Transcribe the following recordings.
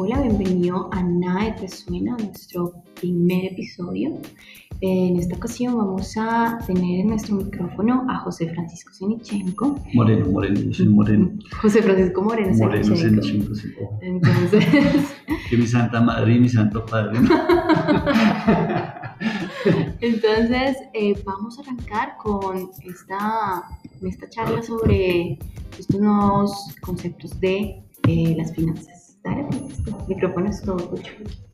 Hola, bienvenido a Nada Te Suena, nuestro primer episodio. En esta ocasión vamos a tener en nuestro micrófono a José Francisco Senichenko. Moreno, Moreno, yo soy Moreno. José Francisco Moreno Moreno Senichenko. Senichenko, sí. Entonces, Que mi santa madre y mi santo padre. entonces eh, vamos a arrancar con esta, esta charla sobre estos nuevos conceptos de eh, las finanzas.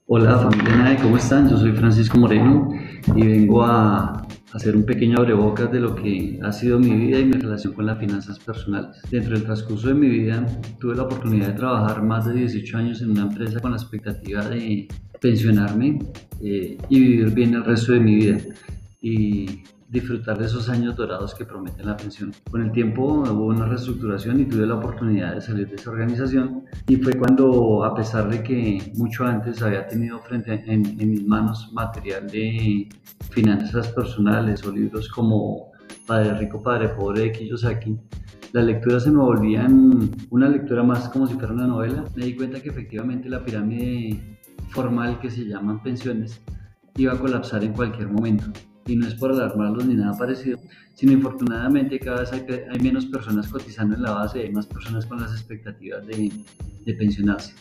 Hola familia NAE, ¿cómo están? Yo soy Francisco Moreno y vengo a hacer un pequeño abrebocas de lo que ha sido mi vida y mi relación con las finanzas personales. Dentro del transcurso de mi vida tuve la oportunidad de trabajar más de 18 años en una empresa con la expectativa de pensionarme eh, y vivir bien el resto de mi vida disfrutar de esos años dorados que prometen la pensión. Con el tiempo hubo una reestructuración y tuve la oportunidad de salir de esa organización y fue cuando, a pesar de que mucho antes había tenido frente a- en, en mis manos material de finanzas personales o libros como Padre Rico, Padre Pobre de Kiyosaki, las lecturas se me volvían una lectura más como si fuera una novela. Me di cuenta que efectivamente la pirámide formal que se llaman pensiones iba a colapsar en cualquier momento. Y no es por alarmarlos ni nada parecido, sino infortunadamente cada vez hay, hay menos personas cotizando en la base, hay más personas con las expectativas de, de pensionarse.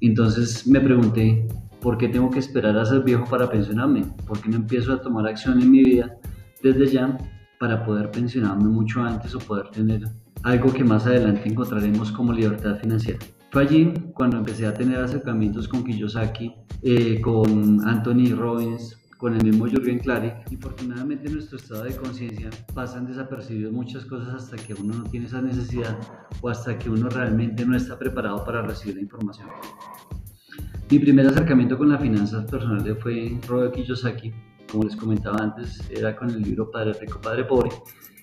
Entonces me pregunté, ¿por qué tengo que esperar a ser viejo para pensionarme? ¿Por qué no empiezo a tomar acción en mi vida desde ya para poder pensionarme mucho antes o poder tener algo que más adelante encontraremos como libertad financiera? Fue allí cuando empecé a tener acercamientos con Kiyosaki, eh, con Anthony Robbins, con el mismo Jürgen Klarik. Infortunadamente en nuestro estado de conciencia pasan desapercibidos muchas cosas hasta que uno no tiene esa necesidad o hasta que uno realmente no está preparado para recibir la información. Mi primer acercamiento con las finanzas personales fue Robert Kiyosaki, como les comentaba antes, era con el libro Padre Rico, Padre Pobre,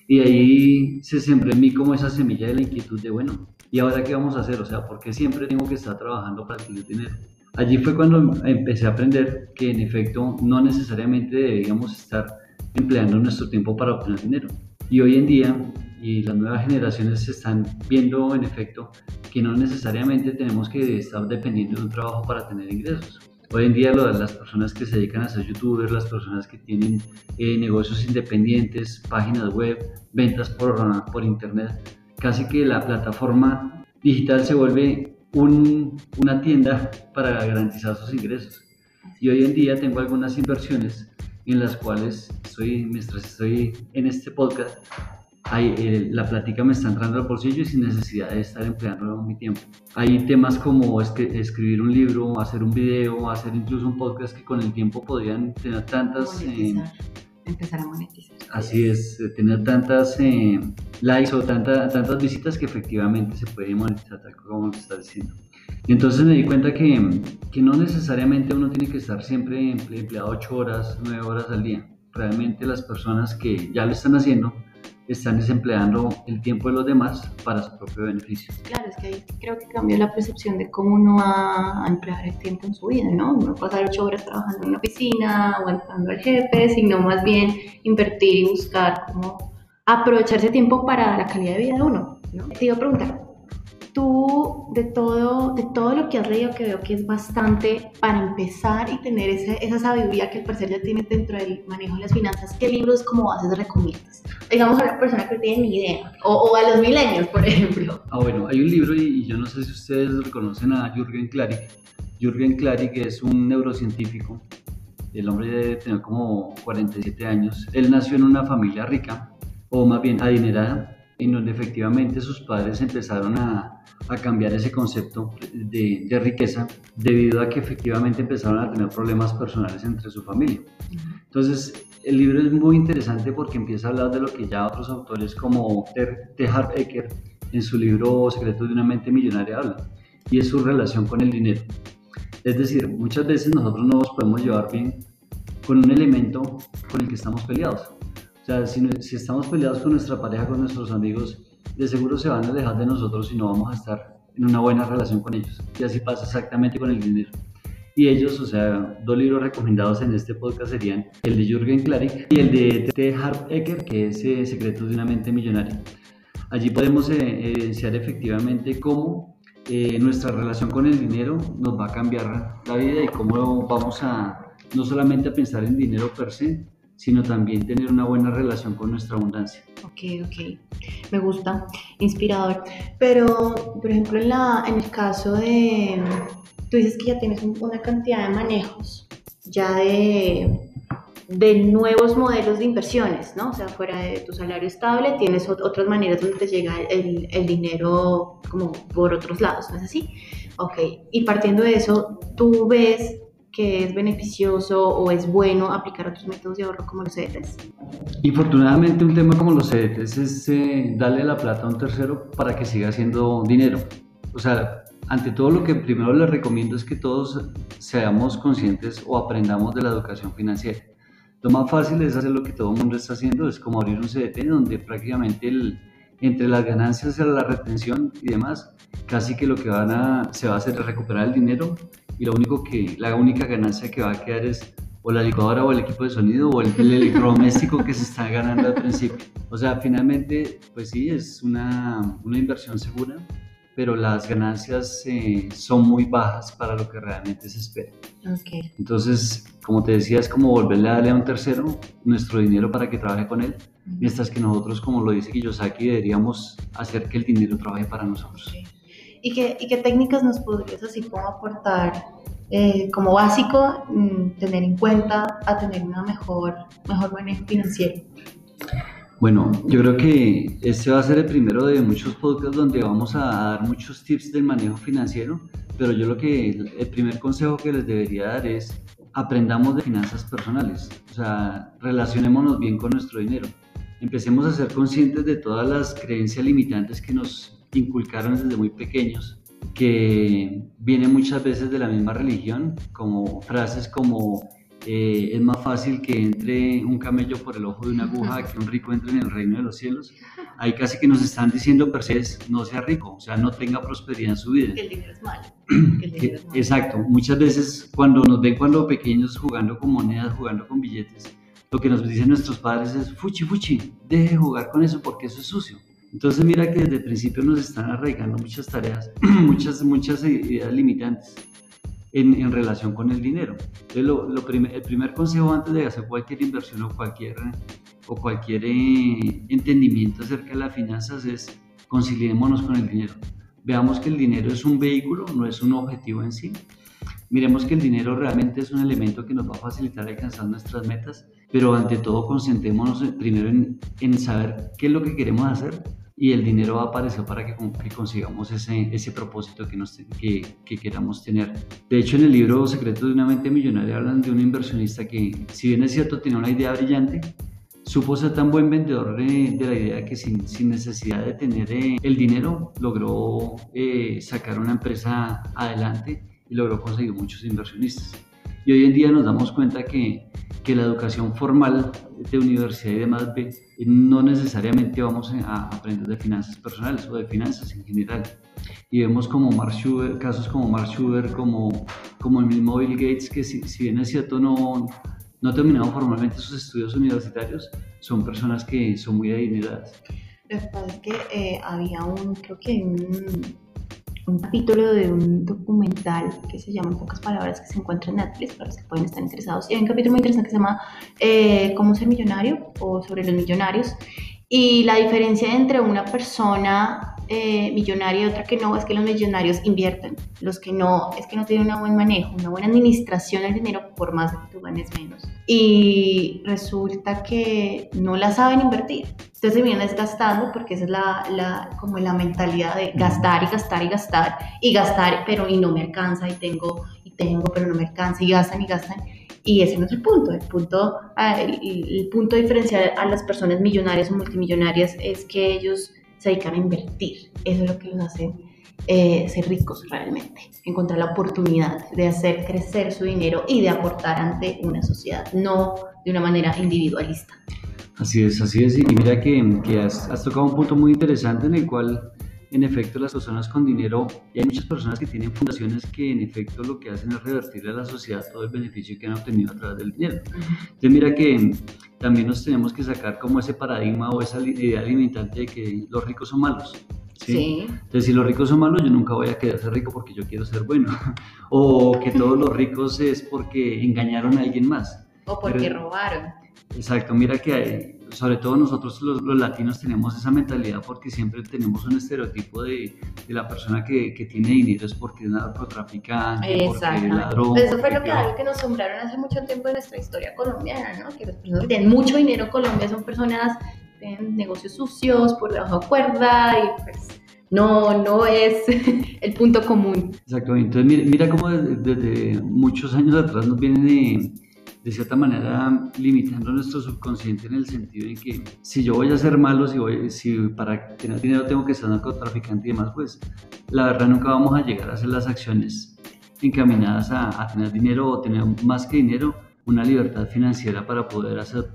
y ahí se sembró en mí como esa semilla de la inquietud de, bueno, ¿y ahora qué vamos a hacer? O sea, ¿por qué siempre tengo que estar trabajando para adquirir dinero? Allí fue cuando empecé a aprender que en efecto no necesariamente deberíamos estar empleando nuestro tiempo para obtener dinero. Y hoy en día, y las nuevas generaciones están viendo en efecto que no necesariamente tenemos que estar dependiendo de un trabajo para tener ingresos. Hoy en día las personas que se dedican a ser youtubers, las personas que tienen eh, negocios independientes, páginas web, ventas por internet, casi que la plataforma digital se vuelve un- una tienda para garantizar sus ingresos. Y hoy en día tengo algunas inversiones en las cuales estoy, mientras estoy en este podcast, hay, eh, la plática me está entrando al bolsillo y sin necesidad de estar empleando mi tiempo. Hay temas como escri- escribir un libro, hacer un video, hacer incluso un podcast que con el tiempo podrían tener tantas... eh, empezar a monetizar. Así es, eh, tener tantas eh, likes o tanta- tantas visitas que efectivamente se puede monetizar, tal como estás diciendo. Entonces me di cuenta que, que no necesariamente uno tiene que estar siempre emple- empleado 8 horas, 9 horas al día. Realmente las personas que ya lo están haciendo están desempleando el tiempo de los demás para su propio beneficio. Claro, es que ahí creo que cambió la percepción de cómo uno va a emplear el tiempo en su vida, ¿no? No pasar ocho horas trabajando en una oficina, aguantando al jefe, sino más bien invertir y buscar cómo aprovechar ese tiempo para la calidad de vida de uno, ¿no? Te iba a preguntar, tú de todo, de todo lo que has leído, que veo que es bastante para empezar y tener ese- esa sabiduría que al parecer ya tienes dentro del manejo de las finanzas, ¿qué libros como bases recomiendas? Digamos a una persona que no tiene ni idea, o, o a los milenios, por ejemplo. Ah, bueno, hay un libro y, y yo no sé si ustedes reconocen a Jürgen Klarik. Jürgen Klarik es un neurocientífico. El hombre debe tener como 47 años. Él nació en una familia rica, o más bien adinerada, en donde efectivamente sus padres empezaron a, a cambiar ese concepto de, de riqueza debido a que efectivamente empezaron a tener problemas personales entre su familia. Entonces, el libro es muy interesante porque empieza a hablar de lo que ya otros autores como T. Harv Eker en su libro Secretos de una mente millonaria hablan, y es su relación con el dinero. Es decir, muchas veces nosotros no nos podemos llevar bien con un elemento con el que estamos peleados. O sea, si, si estamos peleados con nuestra pareja, con nuestros amigos, de seguro se van a alejar de nosotros y no vamos a estar en una buena relación con ellos. Y así pasa exactamente con el dinero. Y ellos, o sea, dos libros recomendados en este podcast serían el de Jürgen Klarik y el de T. Harv Eker, que es eh, Secretos de una mente millonaria. Allí podemos eh, evidenciar efectivamente cómo eh, nuestra relación con el dinero nos va a cambiar la vida y cómo vamos a no solamente a pensar en dinero per se, sino también tener una buena relación con nuestra abundancia. Ok, ok, me gusta, inspirador. Pero, por ejemplo, en, la, en el caso de, tú dices que ya tienes una cantidad de manejos, ya de de nuevos modelos de inversiones, ¿no? O sea, fuera de tu salario estable, tienes otras maneras donde te llega el, el, dinero como por otros lados, ¿no es así? Ok, y partiendo de eso, ¿tú ves que es beneficioso o es bueno aplicar otros métodos de ahorro como los CDTs? Infortunadamente, un tema como los CDTs es eh, darle la plata a un tercero para que siga haciendo dinero. O sea, ante todo lo que primero les recomiendo es que todos seamos conscientes o aprendamos de la educación financiera. Lo más fácil es hacer lo que todo el mundo está haciendo, es como abrir un CDT donde prácticamente el, entre las ganancias y la retención y demás, casi que lo que van a, se va a hacer es recuperar el dinero y lo único que, la única ganancia que va a quedar es o la licuadora o el equipo de sonido o el, el electrodoméstico que se está ganando al principio. O sea, finalmente, pues sí, es una, una inversión segura, pero las ganancias eh, son muy bajas para lo que realmente se espera. Okay. Entonces, como te decía, es como volverle a darle a un tercero nuestro dinero para que trabaje con él, mientras que nosotros, como lo dice Kiyosaki, deberíamos hacer que el dinero trabaje para nosotros. ¿Y, qué, ¿Y qué técnicas nos podrías así como aportar eh, como básico, mm, tener en cuenta a tener una mejor, mejor manejo financiero? Bueno, yo creo que este va a ser el primero de muchos podcasts donde vamos a dar muchos tips del manejo financiero, pero yo lo que el primer consejo que les debería dar es aprendamos de finanzas personales, o sea, relacionémonos bien con nuestro dinero. Empecemos a ser conscientes de todas las creencias limitantes que nos inculcaron desde muy pequeños, que vienen muchas veces de la misma religión, como frases como eh, es más fácil que entre un camello por el ojo de una aguja que un rico entre en el reino de los cielos. Ahí casi que nos están diciendo, per se, no sea rico, o sea, no tenga prosperidad en su vida. Que el dinero es malo. Exacto, muchas veces cuando nos ven cuando pequeños jugando con monedas, jugando con billetes, lo que nos dicen nuestros padres es, fuchi, fuchi, deje de jugar con eso porque eso es sucio. Entonces mira que desde el principio nos están arraigando muchas tareas, muchas, muchas ideas limitantes en, relación con el dinero. Entonces, lo, el primer consejo antes de hacer cualquier inversión o cualquier, o cualquier eh, entendimiento acerca de las finanzas es conciliémonos con el dinero. Veamos que el dinero es un vehículo, no es un objetivo en sí. Miremos que el dinero realmente es un elemento que nos va a facilitar alcanzar nuestras metas, pero ante todo concentrémonos primero en, en saber qué es lo que queremos hacer y el dinero va a aparecer para que, consigamos ese, ese propósito que, nos, que, que, queramos tener. De hecho, en el libro Secretos de una mente millonaria hablan de un inversionista que, si bien es cierto, tiene una idea brillante, supo ser tan buen vendedor de, de la idea que sin, sin, necesidad de tener eh, el dinero logró eh, sacar una empresa adelante y logró conseguir muchos inversionistas. Y hoy en día nos damos cuenta que, que la educación formal de universidad y demás no necesariamente vamos a aprender de finanzas personales o de finanzas en general. Y vemos como Mark Schubert, casos como Mark Schubert, como, como el mismo Bill Gates, que si, si bien es cierto no, no ha terminado formalmente sus estudios universitarios, son personas que son muy adineradas. Lo que pasa es que eh, había un, creo que un un capítulo de un documental que se llama en pocas palabras que se encuentra en Netflix para los que pueden estar interesados. Y hay un capítulo muy interesante que se llama eh, ¿Cómo ser millonario? o sobre los millonarios. Y la diferencia entre una persona eh, millonaria y otra que no es que los millonarios invierten. Los que no es que no tienen un buen manejo, una buena administración del dinero por más que tú ganes menos. Y resulta que no la saben invertir. Entonces se vienen desgastando porque esa es la, la, como la mentalidad de gastar y gastar y gastar y gastar, pero y no me alcanza y tengo y tengo, pero no me alcanza y gastan y gastan. Y ese es el punto. El punto, ah, el punto diferencial a las personas millonarias o multimillonarias es que ellos se dedican a invertir. Eso es lo que los hace eh, ser ricos realmente. Encontrar la oportunidad de hacer crecer su dinero y de aportar ante una sociedad, no de una manera individualista. Así es, así es. Y mira que, que has, has, tocado un punto muy interesante en el cual, en efecto, las personas con dinero, y hay muchas personas que tienen fundaciones que en efecto lo que hacen es revertirle a la sociedad todo el beneficio que han obtenido a través del dinero. Entonces mira que también nos tenemos que sacar como ese paradigma o esa idea limitante de que los ricos son malos. ¿sí? Entonces, si los ricos son malos, yo nunca voy a querer ser rico porque yo quiero ser bueno. o que todos los ricos es porque engañaron a alguien más. O porque robaron. Exacto, mira que hay, sobre todo nosotros los, latinos tenemos esa mentalidad porque siempre tenemos un estereotipo de, de la persona que, que, tiene dinero es porque es narcotraficante, porque es ladrón. Eso fue lo que, algo que nos sombraron hace mucho tiempo en nuestra historia colombiana, ¿no? Que las personas que tienen mucho dinero en Colombia son personas que tienen negocios sucios, por debajo de cuerda y pues no, no es el punto común. Exactamente, entonces mira, mira cómo desde, desde muchos años atrás nos vienen de cierta manera limitando nuestro subconsciente en el sentido en que si yo voy a ser malo, si, voy, si para tener dinero tengo que ser narcotraficante y demás, pues la verdad nunca vamos a llegar a hacer las acciones encaminadas a, a tener dinero o tener más que dinero, una libertad financiera para poder hacer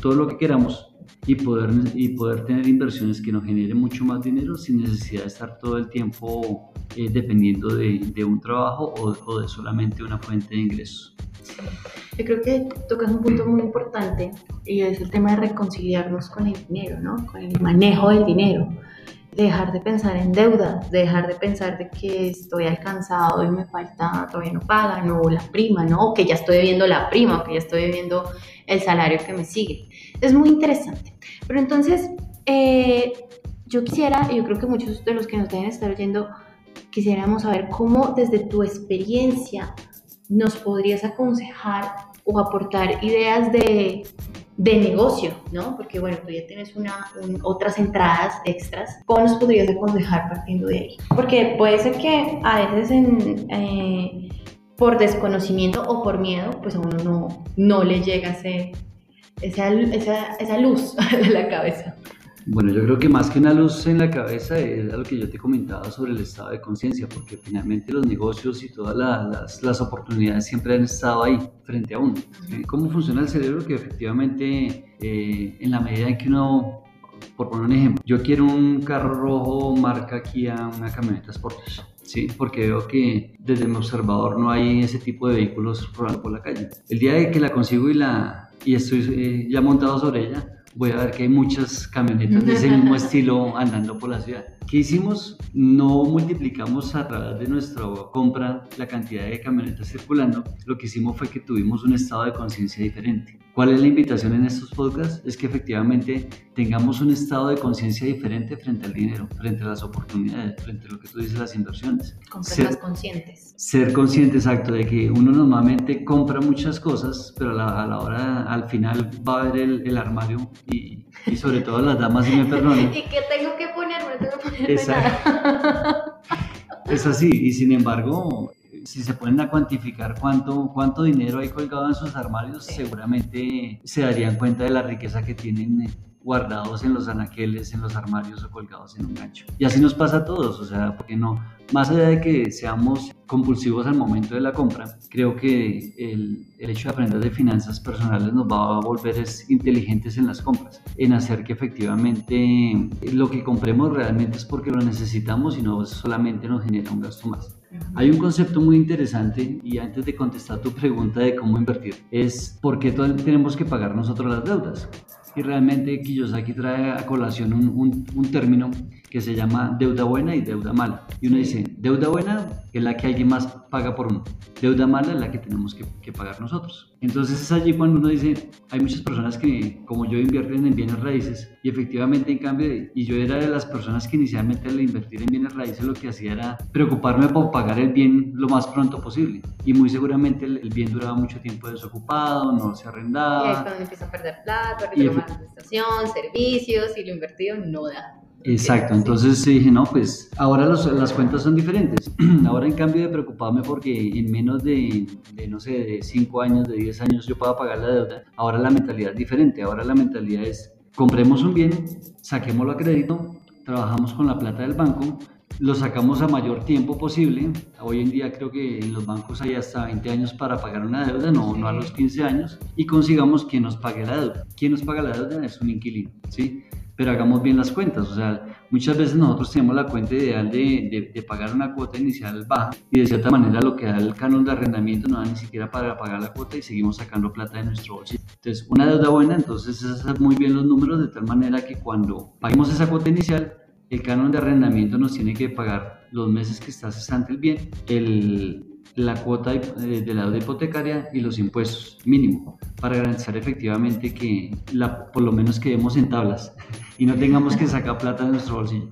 todo lo que queramos y poder, y poder tener inversiones que nos generen mucho más dinero sin necesidad de estar todo el tiempo eh, dependiendo de, de, un trabajo o, o de solamente una fuente de ingresos. Yo creo que tocas un punto muy importante y es el tema de reconciliarnos con el dinero, ¿no? Con el manejo del dinero. Dejar de pensar en deuda, dejar de pensar de que estoy alcanzado y me falta, todavía no pagan, o la prima, ¿no? O que ya estoy viendo la prima, o que ya estoy viendo el salario que me sigue. Es muy interesante. Pero entonces, eh, yo quisiera, y yo creo que muchos de los que nos deben estar oyendo, quisiéramos saber cómo desde tu experiencia nos podrías aconsejar o aportar ideas de, de negocio, ¿no? Porque bueno, tú ya tienes una, otras entradas extras. ¿Cómo nos podrías aconsejar partiendo de ahí? Porque puede ser que a veces eh, por desconocimiento o por miedo, pues a uno no, no le llega ese, esa, esa, esa luz a la cabeza. Bueno, yo creo que más que una luz en la cabeza es lo que yo te comentaba sobre el estado de conciencia, porque finalmente los negocios y todas las, las, oportunidades siempre han estado ahí, frente a uno. ¿Cómo funciona el cerebro? Que efectivamente, eh, en la medida en que uno, por poner un ejemplo, yo quiero un carro rojo marca Kia, una camioneta Sportage. ¿sí? Porque veo que desde mi observador no hay ese tipo de vehículos rodando por la calle. El día de que la consigo y, la, y estoy eh, ya montado sobre ella, voy a ver que hay muchas camionetas de ese mismo estilo andando por la ciudad. ¿Qué hicimos? No multiplicamos a través de nuestra compra la cantidad de camionetas circulando. Lo que hicimos fue que tuvimos un estado de conciencia diferente. ¿Cuál es la invitación en estos podcasts? Es que efectivamente tengamos un estado de conciencia diferente frente al dinero, frente a las oportunidades, frente a lo que tú dices, las inversiones. Ser más conscientes. Ser consciente, exacto, de que uno normalmente compra muchas cosas, pero a la, hora, al final va a ver el, el armario y, y, sobre todo las damas, si me perdonan. ¿Y qué tengo que ponerme? Tengo que ponerme Exacto. Es así, y sin embargo, si se ponen a cuantificar cuánto, cuánto dinero hay colgado en sus armarios, seguramente se darían cuenta de la riqueza que tienen guardados en los anaqueles, en los armarios o colgados en un gancho. Y así nos pasa a todos, o sea, porque no, más allá de que seamos compulsivos al momento de la compra, creo que el, el, hecho de aprender de finanzas personales nos va a volver es inteligentes en las compras, en hacer que efectivamente lo que compremos realmente es porque lo necesitamos y no solamente nos genera un gasto más. Hay un concepto muy interesante y antes de contestar tu pregunta de cómo invertir, es por qué tenemos que pagar nosotros las deudas. Y realmente Kiyosaki trae a colación un, un, un término que se llama deuda buena y deuda mala. Y uno dice, deuda buena es la que alguien más paga por uno, deuda mala es la que tenemos que, que, pagar nosotros. Entonces es allí cuando uno dice, hay muchas personas que como yo invierten en bienes raíces y efectivamente en cambio, y yo era de las personas que inicialmente al invertir en bienes raíces lo que hacía era preocuparme por pagar el bien lo más pronto posible. Y muy seguramente el, el bien duraba mucho tiempo desocupado, no se arrendaba. Y es cuando empieza a perder plata, la administración, servicios y lo invertido no da. Exacto, entonces dije, no, pues ahora las cuentas son diferentes. ahora en cambio de preocuparme porque en menos de, de, no sé, de 5 años, de 10 años yo pueda pagar la deuda, ahora la mentalidad es diferente. Ahora la mentalidad es, compremos un bien, saquémoslo a crédito, trabajamos con la plata del banco, lo sacamos a mayor tiempo posible. Hoy en día creo que en los bancos hay hasta 20 años para pagar una deuda, no, no a los 15 años, y consigamos quien nos pague la deuda. Quien nos paga la deuda es un inquilino, ¿sí? Pero hagamos bien las cuentas. O sea, muchas veces nosotros tenemos la cuenta ideal de, de, de, pagar una cuota inicial baja y de cierta manera lo que da el canon de arrendamiento no da ni siquiera para pagar la cuota y seguimos sacando plata de nuestro bolsillo. Entonces, una deuda buena, entonces es hacer muy bien los números de tal manera que cuando paguemos esa cuota inicial, el canon de arrendamiento nos tiene que pagar los meses que está cesante el bien, el, la cuota de, de, la deuda hipotecaria y los impuestos mínimo para garantizar efectivamente que la, por lo menos quedemos en tablas y no tengamos que sacar plata de nuestro bolsillo.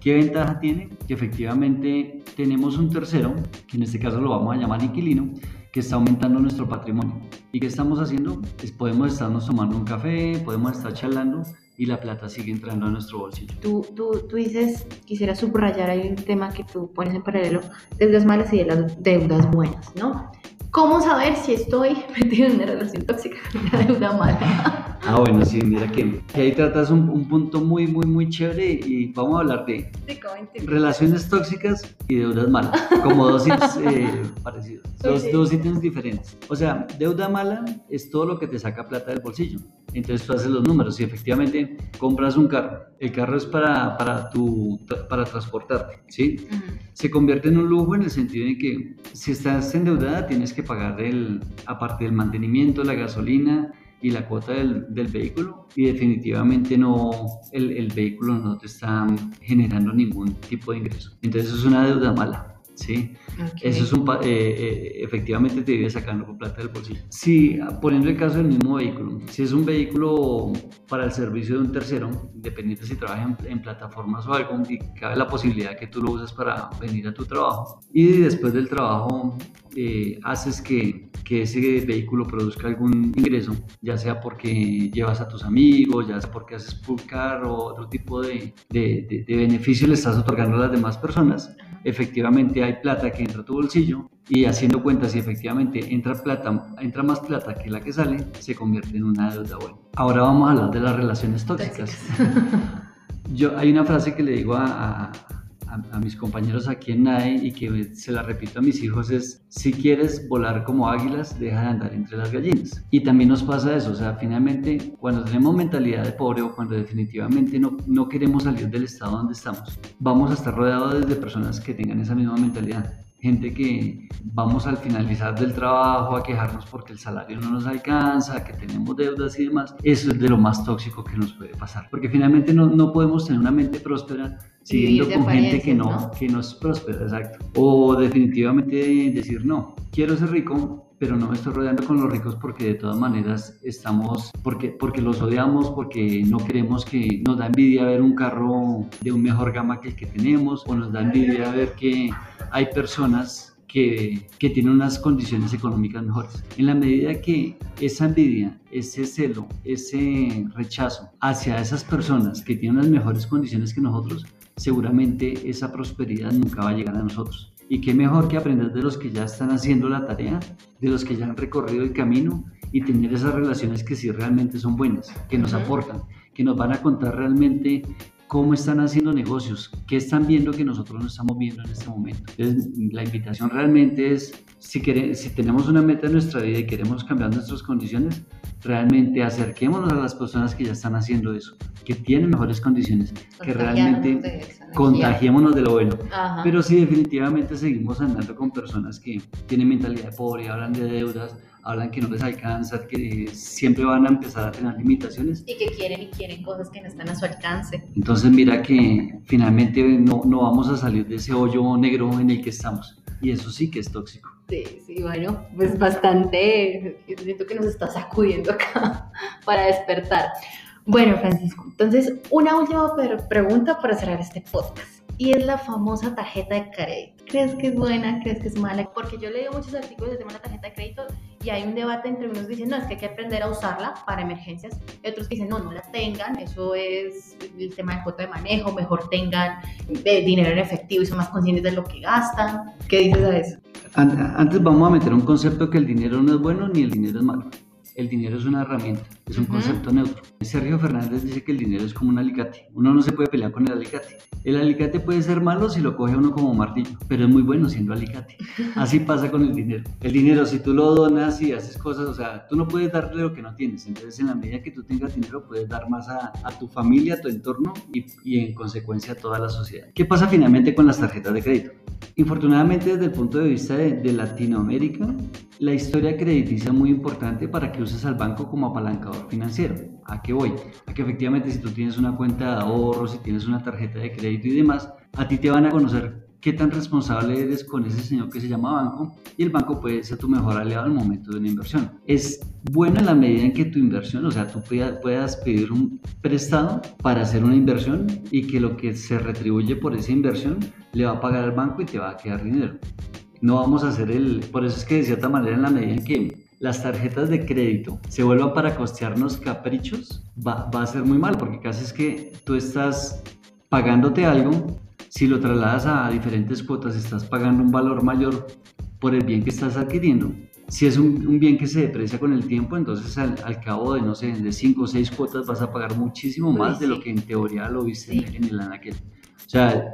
¿Qué ventaja tiene? Que efectivamente tenemos un tercero, que en este caso lo vamos a llamar inquilino, que está aumentando nuestro patrimonio. ¿Y qué estamos haciendo? Pues podemos estarnos tomando un café, podemos estar charlando y la plata sigue entrando a nuestro bolsillo. Tú, tú, tú dices, quisiera subrayar ahí un tema que tú pones en paralelo, deudas malas y de las deudas buenas, ¿no? ¿Cómo saber si estoy metido en una relación tóxica con una deuda mala? Ah, bueno, sí, mira que, que ahí tratas un, un, punto muy, muy, muy chévere y vamos a hablar de relaciones tóxicas y deudas malas, como dos ítems eh, parecidos, dos, sí. dos ítems diferentes. O sea, deuda mala es todo lo que te saca plata del bolsillo. Entonces tú haces los números y efectivamente compras un carro. El carro es para, para, tu, para transportarte, ¿sí? Uh -huh. Se convierte en un lujo en el sentido de que si estás endeudada tienes que pagar el, aparte del mantenimiento, la gasolina y la cuota del, del vehículo y definitivamente no, el, el, vehículo no te está generando ningún tipo de ingreso. Entonces es una deuda mala. ¿Sí? Okay. Eso es un, eh, eh, efectivamente te vive sacando con plata del bolsillo. Si, poniendo el caso del mismo vehículo, si es un vehículo para el servicio de un tercero, independiente si trabaja en, en plataformas o algo, y cabe la posibilidad que tú lo usas para venir a tu trabajo y después del trabajo eh, haces que, que, ese vehículo produzca algún ingreso, ya sea porque llevas a tus amigos, ya sea porque haces pull car o otro tipo de, de, de, de beneficio le estás otorgando a las demás personas, efectivamente hay plata que entra a tu bolsillo y haciendo cuentas si efectivamente entra plata, entra más plata que la que sale, se convierte en una deuda buena. Ahora vamos a hablar de las relaciones tóxicas. Yo, hay una frase que le digo a, a a, mis compañeros aquí en NAE y que se la repito a mis hijos es, si quieres volar como águilas, deja de andar entre las gallinas. Y también nos pasa eso, o sea, finalmente cuando tenemos mentalidad de pobre o cuando definitivamente no, no queremos salir del estado donde estamos, vamos a estar rodeados de personas que tengan esa misma mentalidad gente que vamos al finalizar del trabajo a quejarnos porque el salario no nos alcanza, que tenemos deudas y demás, eso es de lo más tóxico que nos puede pasar, porque finalmente no, no podemos tener una mente próspera siguiendo con gente que no, ¿no? que no es próspera, exacto. O definitivamente decir, no, quiero ser rico, pero no me estoy rodeando con los ricos porque de todas maneras estamos, porque, porque los odiamos, porque no queremos que nos da envidia ver un carro de un mejor gama que el que tenemos, o nos da envidia ver que hay personas que, que, tienen unas condiciones económicas mejores. En la medida que esa envidia, ese celo, ese rechazo hacia esas personas que tienen unas mejores condiciones que nosotros, seguramente esa prosperidad nunca va a llegar a nosotros. Y qué mejor que aprender de los que ya están haciendo la tarea, de los que ya han recorrido el camino y tener esas relaciones que sí realmente son buenas, que nos aportan, que nos van a contar realmente cómo están haciendo negocios, qué están viendo que nosotros no estamos viendo en este momento. Entonces, la invitación realmente es, si, queremos, si tenemos una meta en nuestra vida y queremos cambiar nuestras condiciones, realmente acerquémonos a las personas que ya están haciendo eso, que tienen mejores condiciones, que realmente de contagiémonos de lo bueno. Ajá. Pero si definitivamente seguimos andando con personas que tienen mentalidad de pobre, hablan de deudas, hablan que no les alcanza, que siempre van a empezar a tener limitaciones. Y que quieren y quieren cosas que no están a su alcance. Entonces mira que finalmente no, no vamos a salir de ese hoyo negro en el que estamos. Y eso sí que es tóxico. Sí, sí, bueno, pues bastante, siento que nos está sacudiendo acá para despertar. Bueno, Francisco, entonces una última pregunta para cerrar este podcast y es la famosa tarjeta de crédito. ¿Crees que es buena? ¿Crees que es mala? Porque yo leo muchos artículos del tema de la tarjeta de crédito y hay un debate entre unos que dicen, no, es que hay que aprender a usarla para emergencias, y otros que dicen, no, no la tengan, eso es el tema de cuota de manejo, mejor tengan eh, dinero en efectivo y son más conscientes de lo que gastan. ¿Qué dices a eso? Antes vamos a meter un concepto que el dinero no es bueno ni el dinero es malo el dinero es una herramienta, es un uh -huh. concepto neutro. Sergio Fernández dice que el dinero es como un alicate. Uno no se puede pelear con el alicate. El alicate puede ser malo si lo coge uno como martillo, pero es muy bueno siendo alicate. Así pasa con el dinero. El dinero, si tú lo donas y haces cosas, o sea, tú no puedes darle lo que no tienes. Entonces, en la medida que tú tengas dinero, puedes dar más a, a tu familia, a tu entorno y, y en consecuencia a toda la sociedad. ¿Qué pasa finalmente con las tarjetas de crédito? Infortunadamente, desde el punto de vista de, de Latinoamérica, la historia crediticia es muy importante para que uses al banco como apalancador financiero. ¿A qué voy? A que efectivamente si tú tienes una cuenta de ahorro, si tienes una tarjeta de crédito y demás, a ti te van a conocer qué tan responsable eres con ese señor que se llama banco y el banco puede ser tu mejor aliado al momento de una inversión. Es bueno en la medida en que tu inversión, o sea, tú puedas pedir un prestado para hacer una inversión y que lo que se retribuye por esa inversión le va a pagar al banco y te va a quedar dinero. No vamos a hacer el, por eso es que de cierta manera en la medida en que las tarjetas de crédito se vuelvan para costearnos caprichos, va, va a ser muy mal porque casi es que tú estás pagándote algo si lo trasladas a diferentes cuotas, estás pagando un valor mayor por el bien que estás adquiriendo. Si es un, bien que se deprecia con el tiempo, entonces al, cabo de, no sé, de 5 o 6 cuotas vas a pagar muchísimo más de lo que en teoría lo viste en, el anaquel. O sea,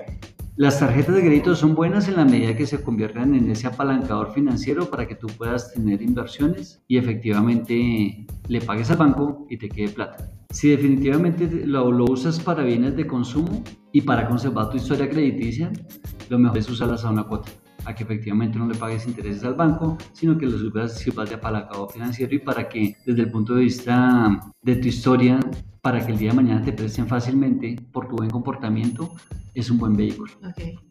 las tarjetas de crédito son buenas en la medida que se conviertan en ese apalancador financiero para que tú puedas tener inversiones y efectivamente le pagues al banco y te quede plata. Si definitivamente lo, lo, usas para bienes de consumo y para conservar tu historia crediticia, lo mejor es usarlas a una cuota, a que efectivamente no le pagues intereses al banco, sino que usas sirvas de apalancado financiero y para que desde el punto de vista de tu historia, para que el día de mañana te presten fácilmente por tu buen comportamiento, es un buen vehículo.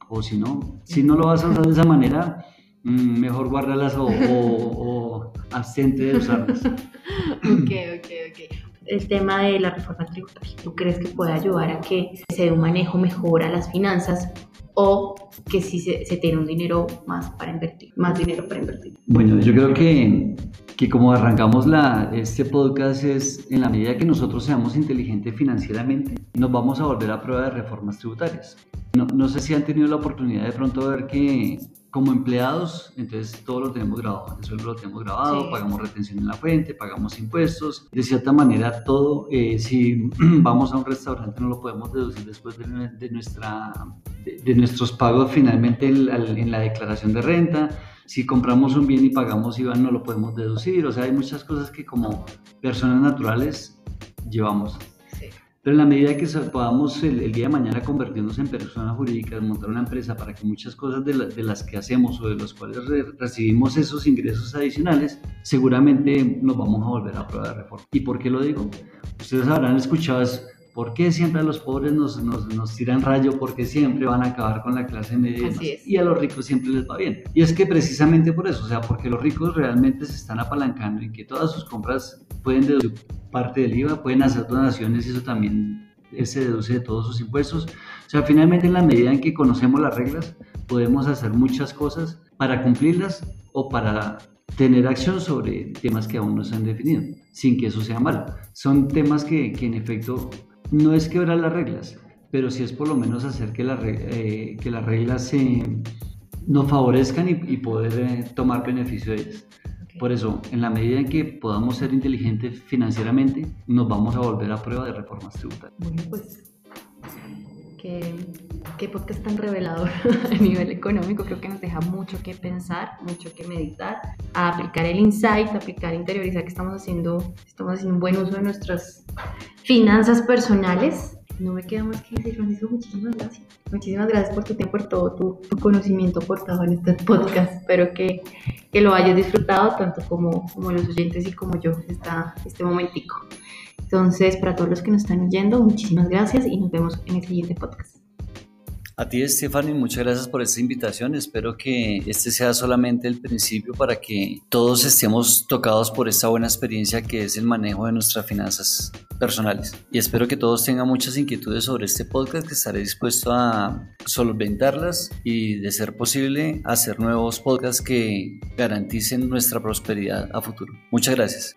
O si no, si no lo vas a usar de esa manera, mm, mejor guárdalas o, o, o abstente de usarlas. ok, ok, ok el tema de la reforma tributaria? ¿Tú crees que puede ayudar a que se dé un manejo mejor a las finanzas o que si se, se tiene un dinero más para invertir, más dinero para invertir? Bueno, yo creo que, que como arrancamos la, este podcast es en la medida que nosotros seamos inteligentes financieramente, nos vamos a volver a prueba de reformas tributarias. No, no sé si han tenido la oportunidad de pronto ver que como empleados, entonces todo lo tenemos grabado, el sueldo lo tenemos grabado, pagamos retención en la fuente, pagamos impuestos, de cierta manera todo, eh, si vamos a un restaurante no lo podemos deducir después de, nuestra, de, nuestros pagos finalmente en, la declaración de renta, si compramos un bien y pagamos IVA no lo podemos deducir, o sea, hay muchas cosas que como personas naturales llevamos. Pero en la medida que podamos el, día de mañana convertirnos en personas jurídicas, montar una empresa para que muchas cosas de, las que hacemos o de las cuales recibimos esos ingresos adicionales, seguramente nos vamos a volver a prueba de reforma. ¿Y por qué lo digo? Ustedes habrán escuchado ¿Por qué siempre a los pobres nos, nos, nos, tiran rayo? Porque siempre van a acabar con la clase media y, a los ricos siempre les va bien. Y es que precisamente por eso, o sea, porque los ricos realmente se están apalancando y que todas sus compras pueden deducir parte del IVA, pueden hacer donaciones y eso también se deduce de todos sus impuestos. O sea, finalmente en la medida en que conocemos las reglas, podemos hacer muchas cosas para cumplirlas o para tener acción sobre temas que aún no se han definido, sin que eso sea malo. Son temas que, que en efecto no es quebrar las reglas, pero sí es por lo menos hacer que, la, eh, que las reglas se, nos favorezcan y, poder eh, tomar beneficio de ellas. Por eso, en la medida en que podamos ser inteligentes financieramente, nos vamos a volver a prueba de reformas tributarias. Bueno, pues, qué podcast tan revelador a nivel económico. Creo que nos deja mucho que pensar, mucho que meditar, a aplicar el insight, a aplicar, interiorizar que estamos haciendo, estamos haciendo un buen uso de nuestras finanzas personales. No me queda más que decir, Francisco, muchísimas gracias. Muchísimas gracias por tu tiempo, por todo tu, conocimiento aportado en este podcast. Espero que, que, lo hayas disfrutado tanto como, como los oyentes y como yo esta, este momentico. Entonces, para todos los que nos están oyendo, muchísimas gracias y nos vemos en el siguiente podcast. A ti, Stephanie, muchas gracias por esta invitación. Espero que este sea solamente el principio para que todos estemos tocados por esta buena experiencia que es el manejo de nuestras finanzas personales. Y espero que todos tengan muchas inquietudes sobre este podcast, que estaré dispuesto a solventarlas y, de ser posible, hacer nuevos podcasts que garanticen nuestra prosperidad a futuro. Muchas gracias.